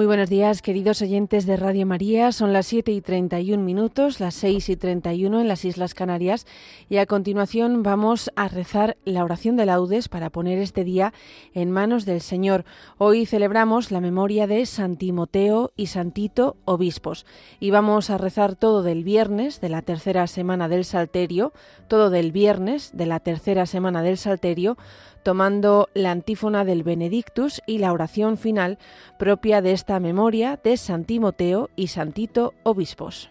Muy buenos días, queridos oyentes de Radio María. Son las 7 y 31 minutos, las 6 y 31 en las Islas Canarias. Y a continuación vamos a rezar la oración de laudes para poner este día en manos del Señor. Hoy celebramos la memoria de San Timoteo y Santito, obispos. Y vamos a rezar todo del viernes de la tercera semana del Salterio, todo del viernes de la tercera semana del Salterio, tomando la antífona del Benedictus y la oración final propia de esta memoria de San Timoteo y Santito Obispos.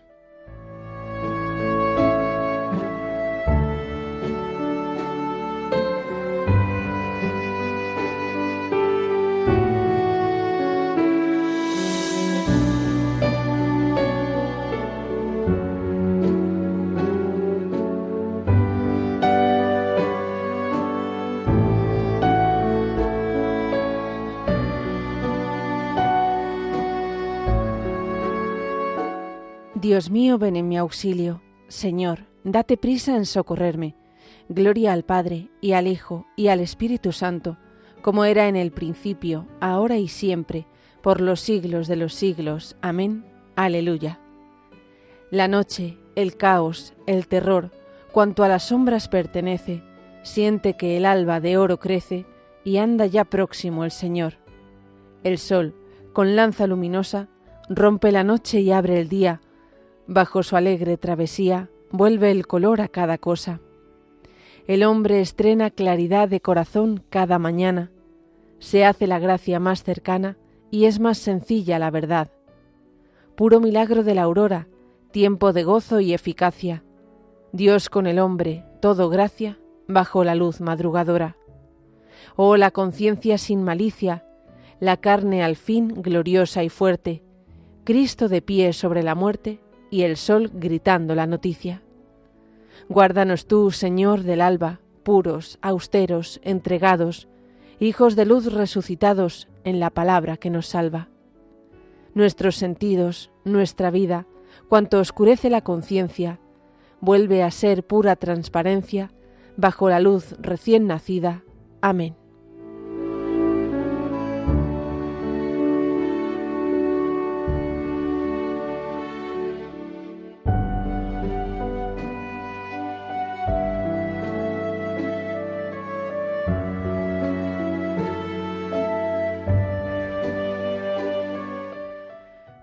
Dios mío, ven en mi auxilio. Señor, date prisa en socorrerme. Gloria al Padre, y al Hijo, y al Espíritu Santo, como era en el principio, ahora y siempre, por los siglos de los siglos. Amén. Aleluya. La noche, el caos, el terror, cuanto a las sombras pertenece, siente que el alba de oro crece, y anda ya próximo el Señor. El sol, con lanza luminosa, rompe la noche y abre el día, Bajo su alegre travesía vuelve el color a cada cosa. El hombre estrena claridad de corazón cada mañana, se hace la gracia más cercana y es más sencilla la verdad. Puro milagro de la aurora, tiempo de gozo y eficacia. Dios con el hombre, todo gracia, bajo la luz madrugadora. Oh la conciencia sin malicia, la carne al fin gloriosa y fuerte, Cristo de pie sobre la muerte, y el sol gritando la noticia. Guárdanos tú, Señor del alba, puros, austeros, entregados, hijos de luz resucitados en la palabra que nos salva. Nuestros sentidos, nuestra vida, cuanto oscurece la conciencia, vuelve a ser pura transparencia bajo la luz recién nacida. Amén.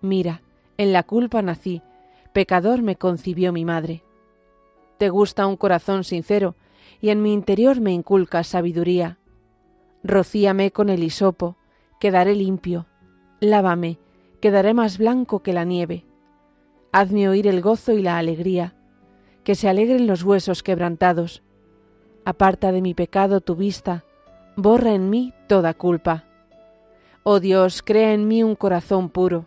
Mira, en la culpa nací, pecador me concibió mi madre. Te gusta un corazón sincero, y en mi interior me inculcas sabiduría. Rocíame con el hisopo, quedaré limpio. Lávame, quedaré más blanco que la nieve. Hazme oír el gozo y la alegría, que se alegren los huesos quebrantados. Aparta de mi pecado tu vista, borra en mí toda culpa. Oh Dios, crea en mí un corazón puro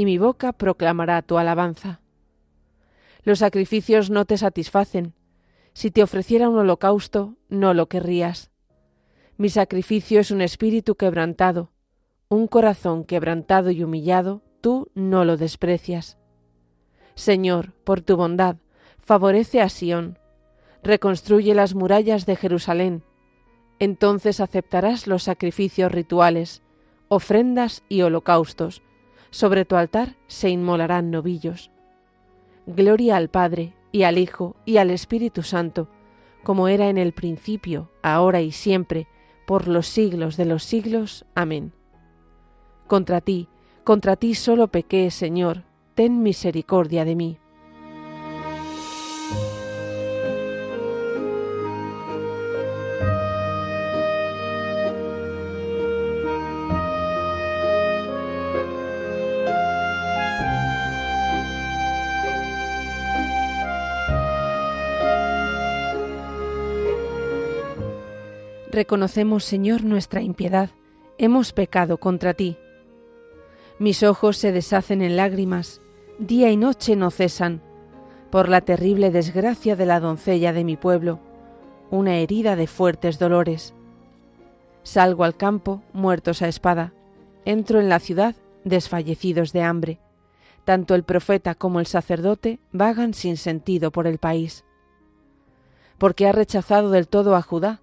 y mi boca proclamará tu alabanza. Los sacrificios no te satisfacen. Si te ofreciera un holocausto, no lo querrías. Mi sacrificio es un espíritu quebrantado, un corazón quebrantado y humillado, tú no lo desprecias. Señor, por tu bondad, favorece a Sión, reconstruye las murallas de Jerusalén, entonces aceptarás los sacrificios rituales, ofrendas y holocaustos, sobre tu altar se inmolarán novillos. Gloria al Padre, y al Hijo, y al Espíritu Santo, como era en el principio, ahora y siempre, por los siglos de los siglos. Amén. Contra ti, contra ti solo pequé, Señor, ten misericordia de mí. Reconocemos, Señor, nuestra impiedad. Hemos pecado contra ti. Mis ojos se deshacen en lágrimas, día y noche no cesan, por la terrible desgracia de la doncella de mi pueblo, una herida de fuertes dolores. Salgo al campo, muertos a espada, entro en la ciudad, desfallecidos de hambre. Tanto el profeta como el sacerdote vagan sin sentido por el país. Porque ha rechazado del todo a Judá,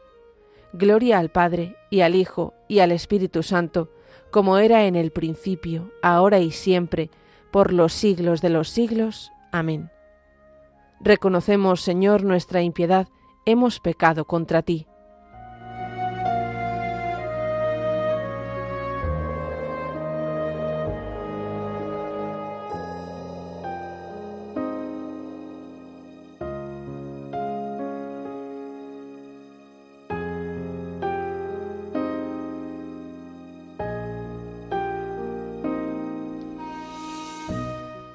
Gloria al Padre, y al Hijo, y al Espíritu Santo, como era en el principio, ahora y siempre, por los siglos de los siglos. Amén. Reconocemos, Señor, nuestra impiedad, hemos pecado contra ti.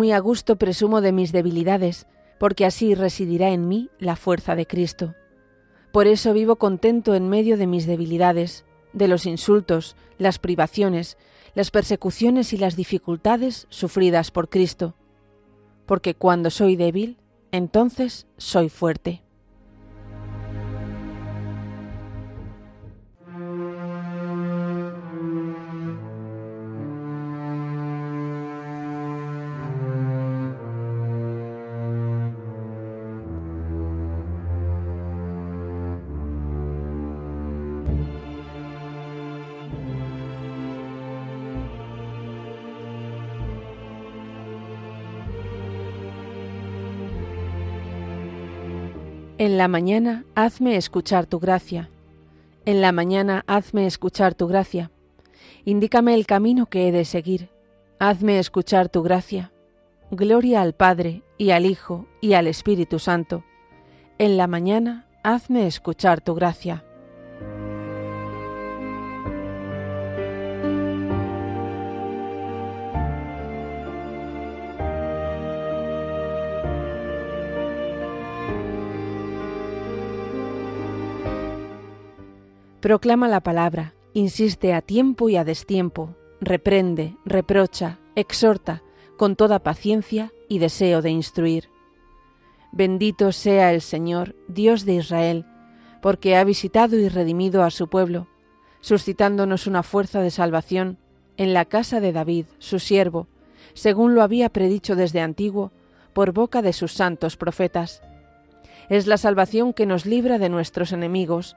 Muy a gusto presumo de mis debilidades, porque así residirá en mí la fuerza de Cristo. Por eso vivo contento en medio de mis debilidades, de los insultos, las privaciones, las persecuciones y las dificultades sufridas por Cristo, porque cuando soy débil, entonces soy fuerte. En la mañana hazme escuchar tu gracia. En la mañana hazme escuchar tu gracia. Indícame el camino que he de seguir. Hazme escuchar tu gracia. Gloria al Padre, y al Hijo, y al Espíritu Santo. En la mañana hazme escuchar tu gracia. Proclama la palabra, insiste a tiempo y a destiempo, reprende, reprocha, exhorta, con toda paciencia y deseo de instruir. Bendito sea el Señor, Dios de Israel, porque ha visitado y redimido a su pueblo, suscitándonos una fuerza de salvación en la casa de David, su siervo, según lo había predicho desde antiguo, por boca de sus santos profetas. Es la salvación que nos libra de nuestros enemigos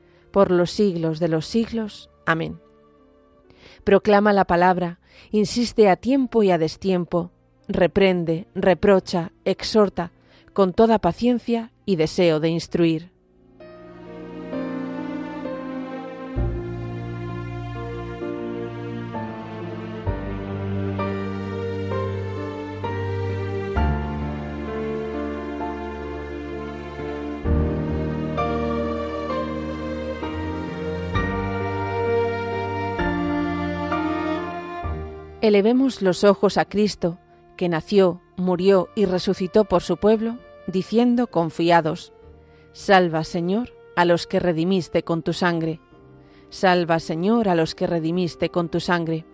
por los siglos de los siglos. Amén. Proclama la palabra, insiste a tiempo y a destiempo, reprende, reprocha, exhorta, con toda paciencia y deseo de instruir. Elevemos los ojos a Cristo, que nació, murió y resucitó por su pueblo, diciendo confiados, Salva, Señor, a los que redimiste con tu sangre. Salva, Señor, a los que redimiste con tu sangre.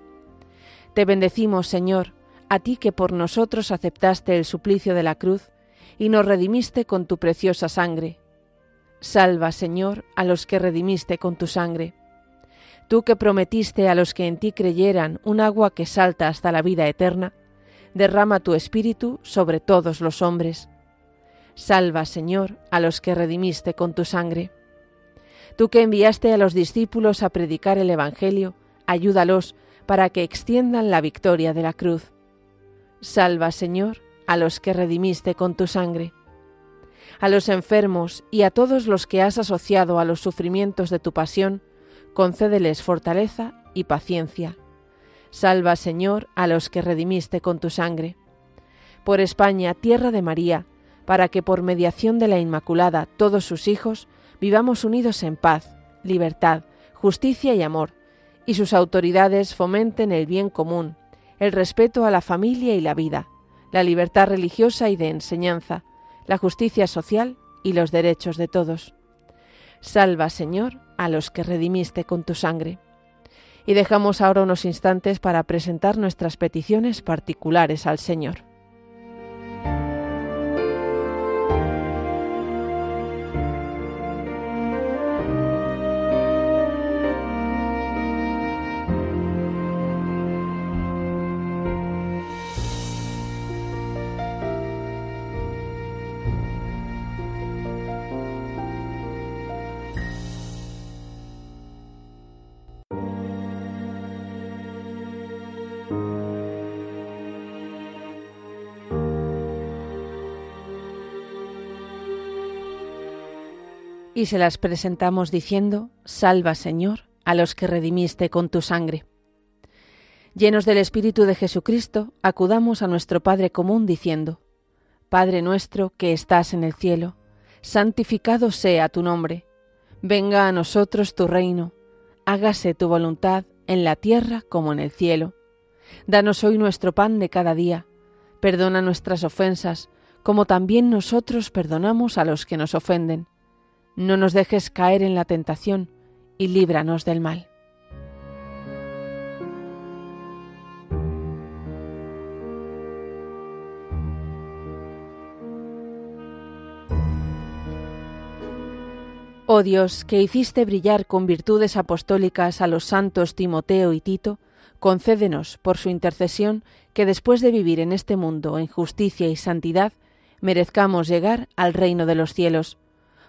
Te bendecimos, Señor, a ti que por nosotros aceptaste el suplicio de la cruz y nos redimiste con tu preciosa sangre. Salva, Señor, a los que redimiste con tu sangre. Tú que prometiste a los que en ti creyeran un agua que salta hasta la vida eterna, derrama tu espíritu sobre todos los hombres. Salva, Señor, a los que redimiste con tu sangre. Tú que enviaste a los discípulos a predicar el Evangelio, ayúdalos para que extiendan la victoria de la cruz. Salva, Señor, a los que redimiste con tu sangre. A los enfermos y a todos los que has asociado a los sufrimientos de tu pasión, concédeles fortaleza y paciencia. Salva, Señor, a los que redimiste con tu sangre. Por España, tierra de María, para que por mediación de la Inmaculada todos sus hijos vivamos unidos en paz, libertad, justicia y amor, y sus autoridades fomenten el bien común, el respeto a la familia y la vida, la libertad religiosa y de enseñanza, la justicia social y los derechos de todos. Salva, Señor, a los que redimiste con tu sangre. Y dejamos ahora unos instantes para presentar nuestras peticiones particulares al Señor. Y se las presentamos diciendo, Salva Señor a los que redimiste con tu sangre. Llenos del Espíritu de Jesucristo, acudamos a nuestro Padre común diciendo, Padre nuestro que estás en el cielo, santificado sea tu nombre, venga a nosotros tu reino, hágase tu voluntad en la tierra como en el cielo. Danos hoy nuestro pan de cada día, perdona nuestras ofensas, como también nosotros perdonamos a los que nos ofenden no nos dejes caer en la tentación y líbranos del mal. Oh Dios, que hiciste brillar con virtudes apostólicas a los santos Timoteo y Tito, concédenos, por su intercesión, que después de vivir en este mundo en justicia y santidad, merezcamos llegar al reino de los cielos